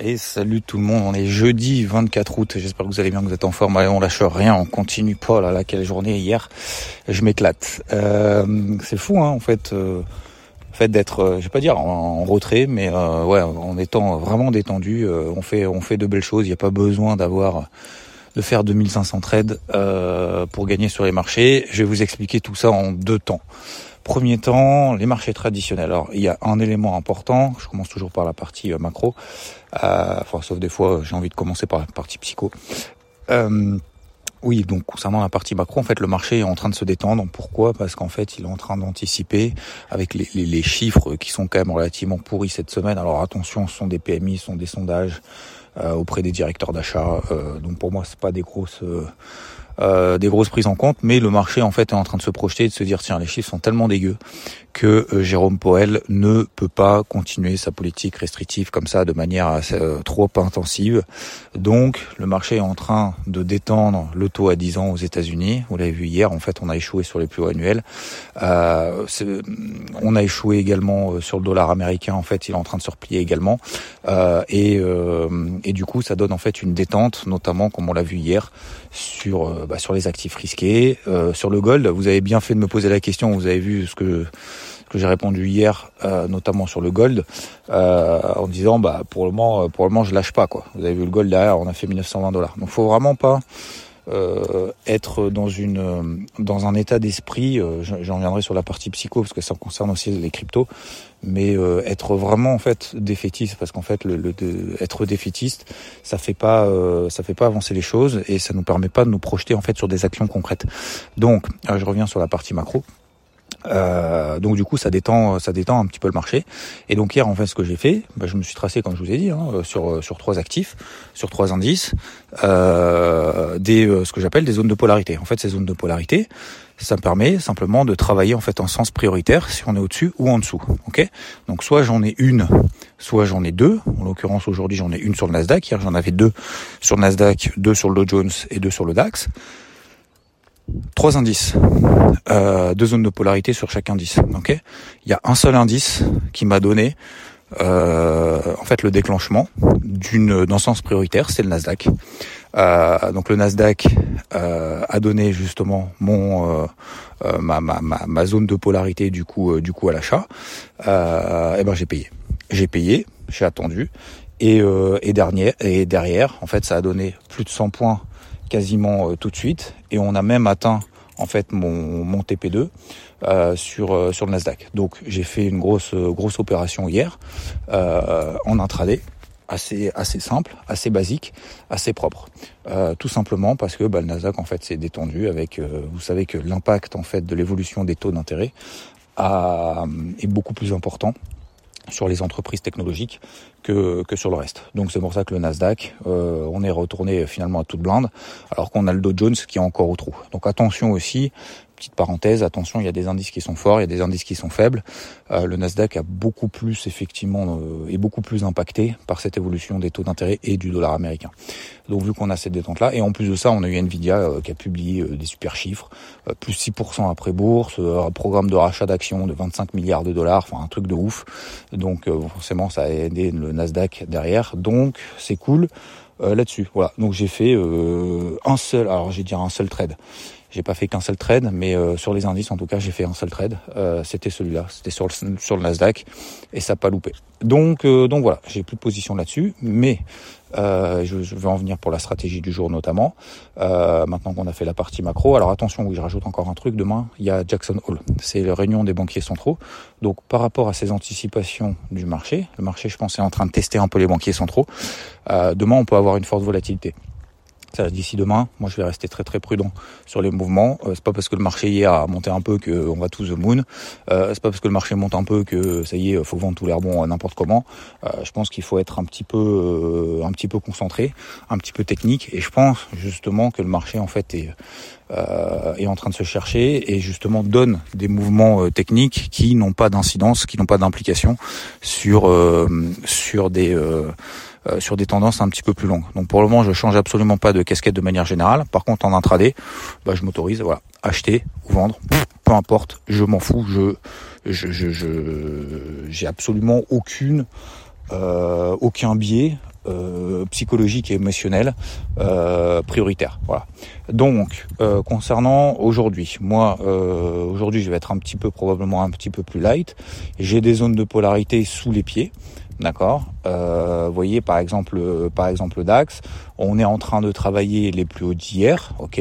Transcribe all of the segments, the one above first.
Et salut tout le monde, on est jeudi 24 août, j'espère que vous allez bien, que vous êtes en forme, Allez, on lâche rien, on continue pas, là là, quelle journée hier, je m'éclate. Euh, c'est fou hein, en fait, euh, fait d'être, euh, je vais pas dire en, retrait, mais en étant vraiment détendu, on fait on fait de belles choses, il n'y a pas besoin d'avoir de faire 2500 trades pour gagner sur les marchés. Je vais vous expliquer tout ça en deux temps. Premier temps, les marchés traditionnels. Alors, il y a un élément important. Je commence toujours par la partie euh, macro. Euh, enfin, sauf des fois, j'ai envie de commencer par la partie psycho. Euh, oui, donc concernant la partie macro, en fait, le marché est en train de se détendre. Pourquoi? Parce qu'en fait, il est en train d'anticiper avec les, chiffres qui sont quand même relativement pourris cette semaine. Alors attention, ce sont des PMI, ce sont des sondages euh, auprès des directeurs d'achat. Euh, donc pour moi, c'est pas des grosses euh, euh, des grosses prises en compte, mais le marché en fait est en train de se projeter et de se dire tiens les chiffres sont tellement dégueux que euh, Jérôme Poel ne peut pas continuer sa politique restrictive comme ça de manière assez, euh, trop intensive. Donc le marché est en train de détendre le taux à 10 ans aux États-Unis. Vous l'avez vu hier, en fait on a échoué sur les plus hauts annuels. Euh, on a échoué également sur le dollar américain. En fait il est en train de se replier également et, et du coup ça donne en fait une détente, notamment comme on l'a vu hier sur bah, sur les actifs risqués, sur le gold. Vous avez bien fait de me poser la question. Vous avez vu ce que que j'ai répondu hier, euh, notamment sur le gold, euh, en disant bah pour le moment, pour le moment je lâche pas quoi. Vous avez vu le gold derrière, on a fait 1920 dollars. Donc faut vraiment pas euh, être dans une dans un état d'esprit. Euh, J'en reviendrai sur la partie psycho parce que ça concerne aussi les cryptos, mais euh, être vraiment en fait défaitiste parce qu'en fait le, le être défaitiste, ça fait pas euh, ça fait pas avancer les choses et ça nous permet pas de nous projeter en fait sur des actions concrètes. Donc je reviens sur la partie macro. Euh, donc du coup ça détend ça détend un petit peu le marché. Et donc hier en fait ce que j'ai fait bah, je me suis tracé comme je vous ai dit hein, sur sur trois actifs sur trois indices euh, des euh, ce que j'appelle des zones de polarité. En fait ces zones de polarité ça me permet simplement de travailler en fait en sens prioritaire si on est au-dessus ou en dessous ok? Donc soit j'en ai une soit j'en ai deux. En l'occurrence aujourd'hui j'en ai une sur le Nasdaq. Hier j'en avais deux sur le Nasdaq deux sur le Dow Jones et deux sur le DAX trois indices, euh, deux zones de polarité sur chaque indice. Ok, il y a un seul indice qui m'a donné euh, en fait le déclenchement d'une d'un sens prioritaire, c'est le Nasdaq. Euh, donc le Nasdaq a donné justement mon ma, ma, ma, zone de polarité du coup du coup à l'achat. et ben j'ai payé, j'ai payé, j'ai attendu et et dernier et derrière en fait ça a donné plus de 100 points quasiment euh, tout de suite et on a même atteint en fait mon, mon TP2 euh, sur euh, sur le Nasdaq. Donc j'ai fait une grosse grosse opération hier en intraday assez assez simple, assez basique, assez propre. Tout simplement parce que bah, le Nasdaq en fait s'est détendu avec vous savez que l'impact en fait de l'évolution des taux d'intérêt est beaucoup plus important sur les entreprises technologiques que, sur le reste. Donc c'est pour ça que le Nasdaq, euh, on est retourné finalement à toute blinde, alors qu'on a le Dow Jones qui est encore au trou. Donc attention aussi, petite parenthèse, attention, il y a des indices qui sont forts, il y a des indices qui sont faibles. Euh, le Nasdaq a beaucoup plus effectivement euh, est beaucoup plus impacté par cette évolution des taux d'intérêt et du dollar américain. Donc vu qu'on a cette détente là, et en plus de ça, on a eu Nvidia euh, qui a publié euh, des super chiffres, euh, plus 6% après bourse, un programme de rachat d'actions de 25 milliards de dollars, enfin un truc de ouf. Donc forcément ça a aidé le Nasdaq derrière. Donc c'est cool. là-dessus. Voilà. Donc j'ai fait euh, un seul, alors j'ai dire un seul trade. J'ai pas fait qu'un seul trade, mais euh, sur les indices, en tout cas, j'ai fait un seul trade. Euh, c'était celui-là, c'était sur le, sur le Nasdaq, et ça n'a pas loupé. Donc, euh, donc voilà, j'ai plus de position là-dessus, mais je, je, vais en venir pour la stratégie du jour notamment. maintenant qu'on a fait la partie macro, alors attention, oui, je rajoute encore un truc. Demain, il y a Jackson Hole, c'est la réunion des banquiers centraux. Donc, par rapport à ces anticipations du marché, le marché, je pense, est en train de tester un peu les banquiers centraux. demain, on peut avoir une forte volatilité d'ici demain, moi je vais rester très très prudent sur les mouvements. Euh, c'est pas parce que le marché hier a monté un peu qu'on va tout the moon. Euh, c'est pas parce que le marché monte un peu que ça y est, faut vendre tout l'air bon n'importe comment. Euh, je pense qu'il faut être un petit peu euh, un petit peu concentré, un petit peu technique. Et je pense justement que le marché en fait est euh, est en train de se chercher et justement donne des mouvements techniques qui n'ont pas d'incidence, qui n'ont pas d'implication sur sur des euh, sur des tendances un petit peu plus longues. Donc pour le moment, je change absolument pas de casquette de manière générale. Par contre, en intraday, bah, je m'autorise, voilà, acheter ou vendre, peu importe, je m'en fous. Je, je, je, je, j'ai absolument aucune, euh, aucun biais euh, psychologique et émotionnel prioritaire. Voilà. Donc concernant aujourd'hui, moi aujourd'hui je vais être un petit peu probablement un petit peu plus light. J'ai des zones de polarité sous les pieds. D'accord. vous voyez par exemple, par exemple DAX, on est en train de travailler les plus hauts d'hier, ok.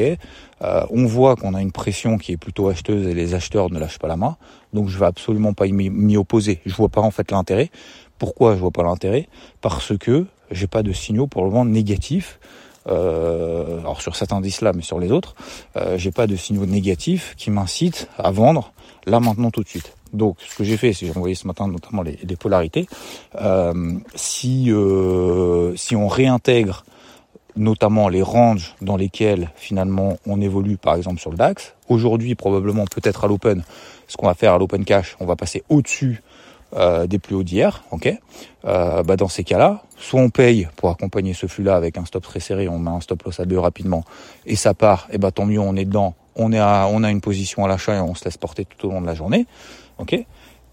on voit qu'on a une pression qui est plutôt acheteuse et les acheteurs ne lâchent pas la main. Donc je vais absolument pas m'y opposer. Je vois pas en fait l'intérêt. Pourquoi je vois pas l'intérêt? Parce que j'ai pas de signaux pour le moment négatifs. Euh, alors sur cet indice-là, mais sur les autres, euh, j'ai pas de signaux négatifs qui m'incitent à vendre là maintenant tout de suite. Donc ce que j'ai fait, c'est j'ai envoyé ce matin notamment les, polarités. Euh, si euh, si on réintègre notamment les ranges dans lesquels finalement on évolue, par exemple sur le DAX. Aujourd'hui, probablement, peut-être à l'open, ce qu'on va faire à l'open cash, on va passer au-dessus euh, des plus hauts d'hier, ok? Euh, bah Dans ces cas-là, soit on paye pour accompagner ce flux-là avec un stop très serré, on met un stop loss à deux rapidement, et ça part, et bah tant mieux, on est dedans, on, est à, on a une position à l'achat et on se laisse porter tout au long de la journée,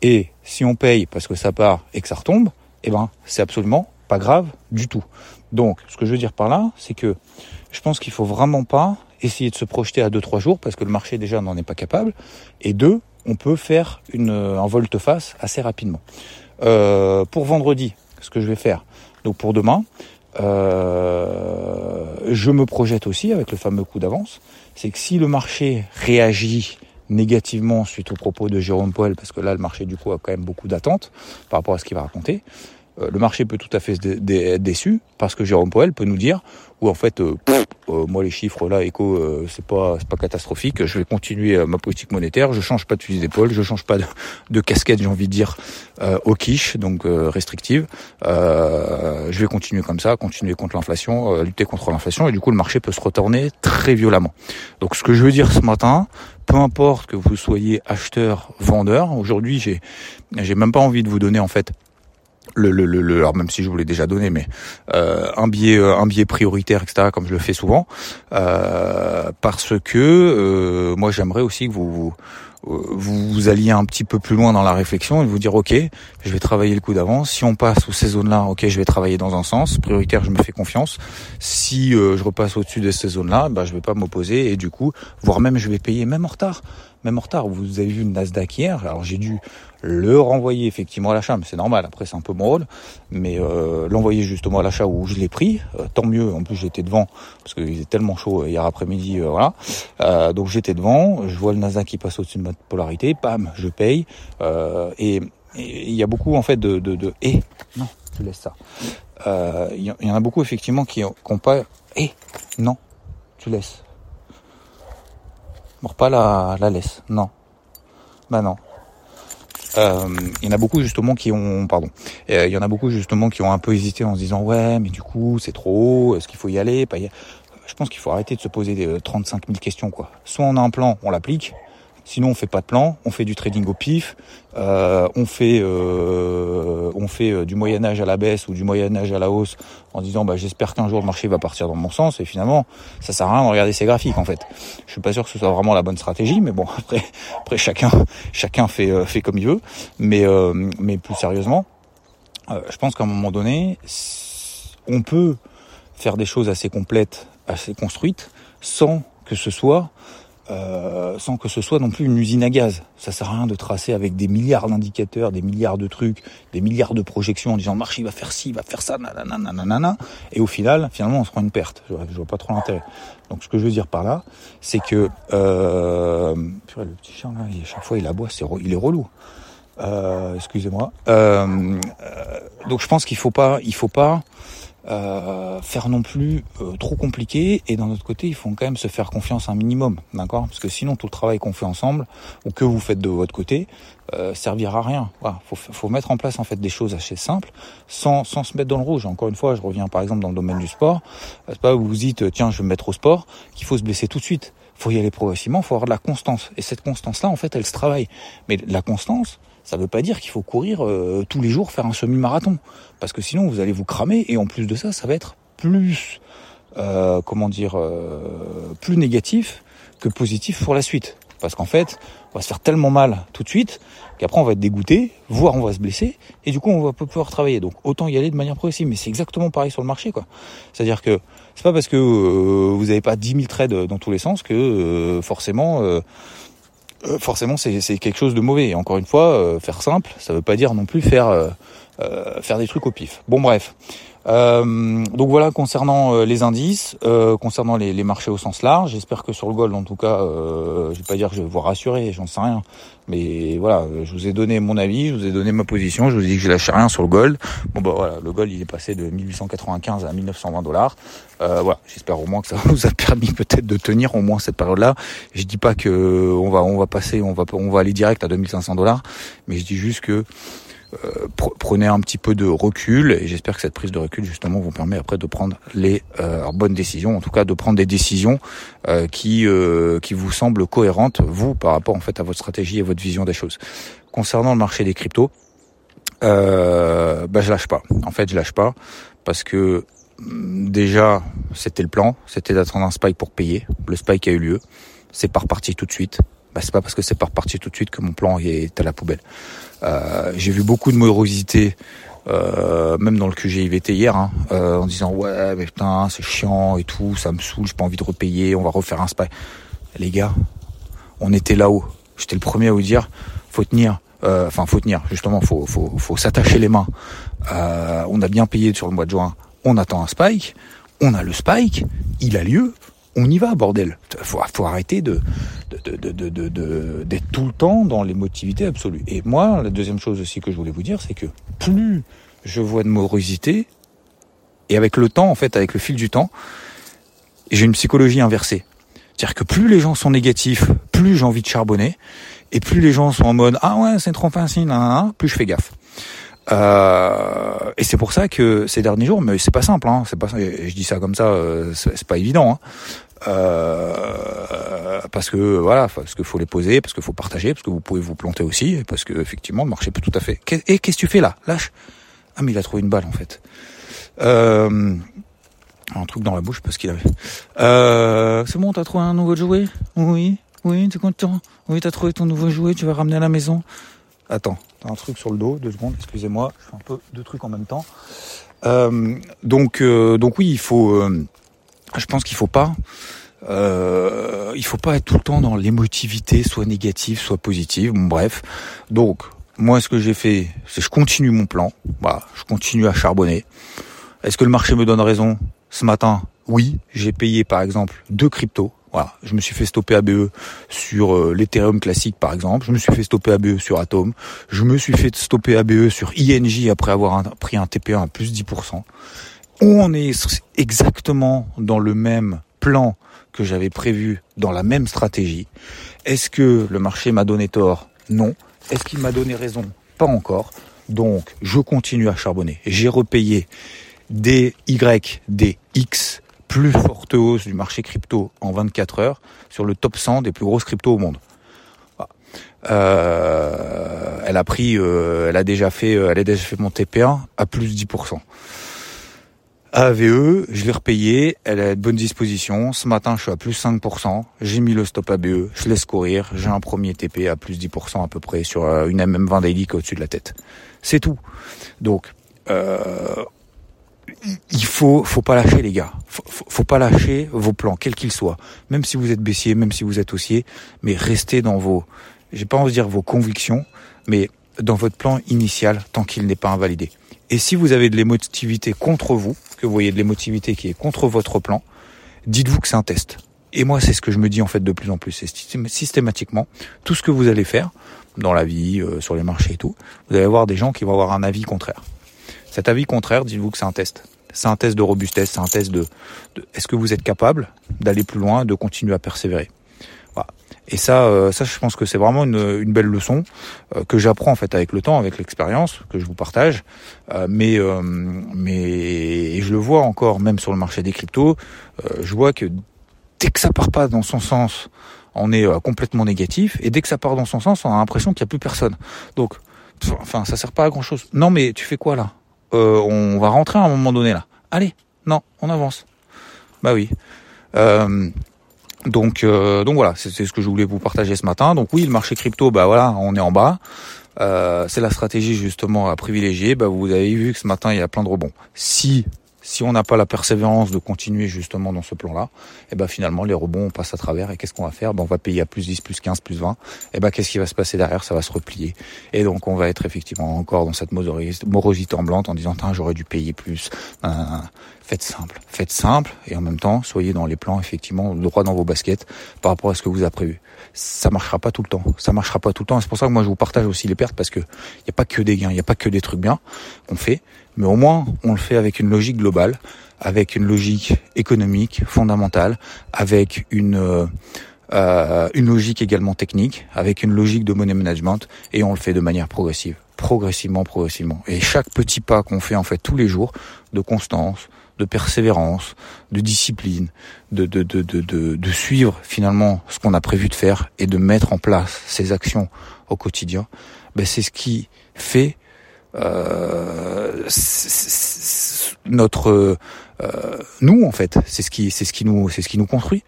Et si on paye parce que ça part et que ça retombe, et ben c'est absolument pas grave du tout. Donc, ce que je veux dire par là, c'est que je pense qu'il faut vraiment pas essayer de se projeter à 2-3 jours parce que le marché déjà n'en est pas capable. Et deux, on peut faire une, un volte-face assez rapidement. Euh, pour vendredi, ce que je vais faire, donc pour demain, euh, je me projette aussi avec le fameux coup d'avance, c'est que si le marché réagit négativement suite aux propos de Jérôme Poel, parce que là le marché du coup a quand même beaucoup d'attentes par rapport à ce qu'il va raconter, euh, le marché peut tout à fait être déçu parce que Jérôme Poel peut nous dire ou en fait euh, euh, moi les chiffres là éco c'est pas c'est pas catastrophique. Je vais continuer ma politique monétaire. Je change pas de fusil d'épaule. Je change pas de, casquette j'ai envie de dire au quiche donc restrictive. Je vais continuer comme ça continuer contre l'inflation lutter contre l'inflation. Et du coup le marché peut se retourner très violemment. Donc ce que je veux dire ce matin peu importe que vous soyez acheteur vendeur aujourd'hui j'ai j'ai même pas envie de vous donner en fait le, le, le, alors même si je vous l'ai déjà donné, mais euh, un biais euh, un biais prioritaire, etc. Comme je le fais souvent, euh, parce que euh, moi j'aimerais aussi que vous, vous vous, alliez un petit peu plus loin dans la réflexion et vous dire ok, je vais travailler le coup d'avance. Si on passe sous ces zones-là, ok, je vais travailler dans un sens prioritaire, je me fais confiance. Si je repasse au-dessus de ces zones-là, bah je vais pas m'opposer et du coup, voire même je vais payer même en retard même en retard. Vous avez vu le Nasdaq hier, alors j'ai dû le renvoyer effectivement à l'achat, mais c'est normal, après c'est un peu mon rôle, mais euh, l'envoyer justement à l'achat où je l'ai pris, euh, tant mieux, en plus j'étais devant, parce qu'il était tellement chaud hier après-midi, euh, voilà, euh, donc j'étais devant, je vois le Nasdaq qui passe au-dessus de ma polarité, pam, je paye, et il y a beaucoup en fait de... de, de et, non, tu laisses ça. Il y, y, en a beaucoup effectivement qui n'ont pas... Et, non, tu laisses. Mords pas la, la laisse. Non. Bah non. Euh, il y en a beaucoup justement qui ont, pardon, euh, il y en a beaucoup justement qui ont un peu hésité en se disant ouais, mais du coup c'est trop haut, est-ce qu'il faut y aller, y... Je pense qu'il faut arrêter de se poser des 35 000 questions quoi. Soit on a un plan, on l'applique, Sinon, on fait pas de plan, on fait du trading au pif, euh, on fait, euh, on fait euh, du Moyen Âge à la baisse ou du Moyen Âge à la hausse, en disant bah j'espère qu'un jour le marché va partir dans mon sens. Et finalement, ça sert à rien de regarder ces graphiques en fait. Je suis pas sûr que ce soit vraiment la bonne stratégie, mais bon après, après chacun, chacun fait fait comme il veut. Mais mais plus sérieusement, je pense qu'à un moment donné, on peut faire des choses assez complètes, assez construites, sans que ce soit euh, sans que ce soit non plus une usine à gaz. Ça sert à rien de tracer avec des milliards d'indicateurs, des milliards de trucs, des milliards de projections en disant le marché va faire ci, va faire ça, nanana, nanana, et au final, finalement, on se prend une perte. Je, vois pas trop l'intérêt. Donc, ce que je veux dire par là, c'est que euh, le petit chien là, chaque fois il aboie, c'est il est relou. Euh, excusez-moi. Euh, euh, donc, je pense qu'il faut pas, il faut pas euh, faire non plus euh, trop compliqué. Et d'un autre côté il faut quand même se faire confiance un minimum d'accord? Parce que sinon tout le travail qu'on fait ensemble ou que vous faites de votre côté euh, servira à rien. Voilà, faut, faut mettre en place en fait des choses assez simples sans, sans se mettre dans le rouge. Encore une fois je reviens par exemple dans le domaine du sport. C'est pas où vous dites tiens je vais me mettre au sport qu'il faut se blesser tout de suite. Faut y aller progressivement faut avoir de la constance. Et cette constance là en fait elle se travaille. Mais la constance ça ne veut pas dire qu'il faut courir euh, tous les jours, faire un semi-marathon. Parce que sinon, vous allez vous cramer. Et en plus de ça, ça va être plus, euh, comment dire, euh, plus négatif que positif pour la suite. Parce qu'en fait, on va se faire tellement mal tout de suite qu'après on va être dégoûté, voire on va se blesser, et du coup on va pas pouvoir travailler. Donc autant y aller de manière progressive. Mais c'est exactement pareil sur le marché, quoi. C'est-à-dire que c'est pas parce que euh, vous n'avez pas 10 000 trades dans tous les sens que euh, forcément, euh, forcément c'est quelque chose de mauvais. Et encore une fois, faire simple, ça veut pas dire non plus faire faire des trucs au pif. Bon bref. Euh, donc voilà concernant euh, les indices, euh, concernant les, les, marchés au sens large. J'espère que sur le gold, en tout cas, euh, je vais pas dire que je vais vous rassurer, j'en sais rien. Mais voilà, je vous ai donné mon avis, je vous ai donné ma position, je vous ai dit que je lâchais rien sur le gold. Bon bah voilà, le gold il est passé de 1895 à 1920 dollars. Euh, voilà, j'espère au moins que ça vous a permis peut-être de tenir au moins cette période-là. Je dis pas que on va on va passer, on va on va aller direct à 2500 dollars, mais je dis juste que euh, prenez un petit peu de recul et j'espère que cette prise de recul justement vous permet après de prendre les euh, bonnes décisions, en tout cas de prendre des décisions euh, qui qui vous semblent cohérentes vous par rapport en fait à votre stratégie et votre vision des choses. Concernant le marché des cryptos, euh, bah, je lâche pas. En fait, je lâche pas parce que mm, déjà c'était le plan, c'était d'attendre un spike pour payer. Le spike a eu lieu, c'est pas reparti tout de suite. Bah, c'est pas parce que c'est pas reparti tout de suite que mon plan est à la poubelle. Euh, j'ai vu beaucoup de morosité, euh, même dans le QGIVT hier, hein, euh, en disant ouais mais putain c'est chiant et tout, ça me saoule, j'ai pas envie de repayer, on va refaire un spy. Les gars, on était là-haut. J'étais le premier à vous dire, faut tenir. Euh, enfin, faut tenir. Justement, faut faut, faut s'attacher les mains. On a bien payé sur le mois de juin. On attend un spike. On a le spike. Il a lieu on y va, bordel. Faut, faut arrêter de, d'être de, de, de, tout le temps dans l'émotivité absolue. Et moi, la deuxième chose aussi que je voulais vous dire, c'est que plus je vois de morosité, et avec le temps, en fait, avec le fil du temps, j'ai une psychologie inversée. C'est-à-dire que plus les gens sont négatifs, plus j'ai envie de charbonner, et plus les gens sont en mode ah ouais c'est trop facile, plus je fais gaffe. Euh, et c'est pour ça que ces derniers jours, mais c'est pas simple, hein, c'est pas, je dis ça comme ça, euh, c'est pas évident, hein, euh, parce que voilà, parce qu'il faut les poser, parce qu'il faut partager, parce que vous pouvez vous planter aussi, parce que effectivement le marché peut tout à fait. Et qu'est-ce que tu fais là? Lâche. Ah mais il a trouvé une balle en fait. Euh, un truc dans la bouche parce qu'il avait. Euh, c'est bon, t'as trouvé un nouveau jouet? Oui, oui, t'es content? Oui, t'as trouvé ton nouveau jouet, tu vas ramener à la maison? Attends, t'as un truc sur le dos, deux secondes, excusez-moi, je fais un peu de trucs en même temps. Euh, donc, euh, donc oui, il faut. Je pense qu'il faut pas. Euh, il faut pas être tout le temps dans l'émotivité, soit négative, soit positive. Bref. Donc, moi, ce que j'ai fait, c'est je continue mon plan. Voilà, je continue à charbonner. Est-ce que le marché me donne raison? Ce matin, oui, j'ai payé par exemple deux cryptos voilà, je me suis fait stopper ABE sur euh, l'Ethereum classique par exemple, je me suis fait stopper ABE sur Atom, je me suis fait stopper ABE sur INJ après avoir pris un TP1 à plus 10%. On est exactement dans le même plan que j'avais prévu, dans la même stratégie. Est-ce que le marché m'a donné tort? Non. Est-ce qu'il m'a donné raison? Pas encore. Donc, je continue à charbonner. J'ai repayé des Y, des X plus forte hausse du marché crypto en 24 heures sur le top 100 des plus grosses cryptos au monde. Euh, elle a pris, euh, elle a déjà fait, euh, elle a déjà fait mon TP1 à plus de 10%. AVE, je l'ai repayé, elle a de bonne disposition. Ce matin, je suis à plus 5%. J'ai mis le stop ABE, je laisse courir. J'ai un premier TP à plus 10% à peu près sur une MM20 daily au-dessus de la tête. C'est tout. Donc, euh, il faut, faut pas lâcher les gars. Faut, faut, pas lâcher vos plans, quels qu'ils soient. Même si vous êtes baissier, même si vous êtes haussier, mais restez dans vos, j'ai pas envie de dire vos convictions, mais dans votre plan initial tant qu'il n'est pas invalidé. Et si vous avez de l'émotivité contre vous, que vous voyez de l'émotivité qui est contre votre plan, dites-vous que c'est un test. Et moi, c'est ce que je me dis en fait de plus en plus. C'est systématiquement tout ce que vous allez faire dans la vie, euh, sur les marchés et tout, vous allez avoir des gens qui vont avoir un avis contraire. Cet avis contraire, dites-vous que c'est un test. C'est un test de robustesse, c'est un test de, est-ce que vous êtes capable d'aller plus loin, de continuer à persévérer? Et ça, euh, ça, je pense que c'est vraiment une, une, belle leçon euh, que j'apprends en fait avec le temps, avec l'expérience que je vous partage. Euh, mais, mais et je le vois encore, même sur le marché des cryptos, je vois que dès que ça part pas dans son sens, on est complètement négatif, et dès que ça part dans son sens, on a l'impression qu'il n'y a plus personne. Donc, enfin, ça sert pas à grand chose. Non, mais tu fais quoi là? Euh, on va rentrer à un moment donné là. Allez, non, on avance. Bah oui. Euh, Donc, euh, donc voilà, c'est ce que je voulais vous partager ce matin. Donc oui, le marché crypto, bah voilà, on est en bas. Euh, c'est la stratégie justement à privilégier. Bah, vous avez vu que ce matin il y a plein de rebonds. Si si on n'a pas la persévérance de continuer justement dans ce plan-là, et eh ben finalement les rebonds on passe à travers et qu'est-ce qu'on va faire? Ben, On va payer à plus 10, plus 15, plus 20. Et ben qu'est-ce qui va se passer derrière? Ça va se replier. Et donc on va être effectivement encore dans cette morosité ambiante en disant j'aurais dû payer plus. Faites simple, faites simple et en même temps soyez dans les plans effectivement droit dans vos baskets par rapport à ce que vous avez prévu. Ça marchera pas tout le temps, ça marchera pas tout le temps. C'est pour ça que moi je vous partage aussi les pertes parce que il n'y a pas que des gains, il n'y a pas que des trucs bien qu'on fait, mais au moins on le fait avec une logique globale, avec une logique économique fondamentale, avec une euh, euh, une logique également technique, avec une logique de money management, et on le fait de manière progressive, progressivement, progressivement. Et chaque petit pas qu'on fait en fait tous les jours, de constance, de persévérance, de discipline, de, de, de, de, de suivre finalement ce qu'on a prévu de faire et de mettre en place ces actions au quotidien, ben c'est ce qui fait euh, notre euh, nous en fait c'est ce qui c'est ce qui nous c'est ce qui nous construit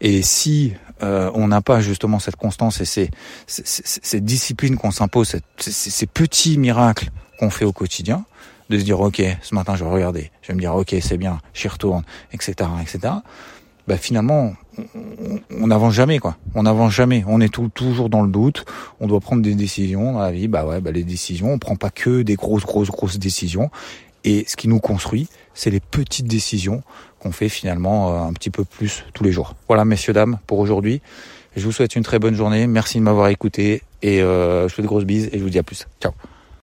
et si euh, on n'a pas justement cette constance et ces, cette discipline qu'on s'impose ces, petits miracles qu'on fait au quotidien de se dire ok ce matin je vais regarder je vais me dire ok c'est bien j'y retourne etc etc bah finalement on n'avance jamais quoi. On n'avance jamais. On est tout, toujours dans le doute. On doit prendre des décisions dans la vie. Bah ouais, bah les décisions. On prend pas que des grosses, grosses, grosses décisions. Et ce qui nous construit, c'est les petites décisions qu'on fait finalement euh, un petit peu plus tous les jours. Voilà, messieurs dames, pour aujourd'hui. Je vous souhaite une très bonne journée. Merci de m'avoir écouté et euh, je fais de grosses bises et je vous dis à plus. Ciao.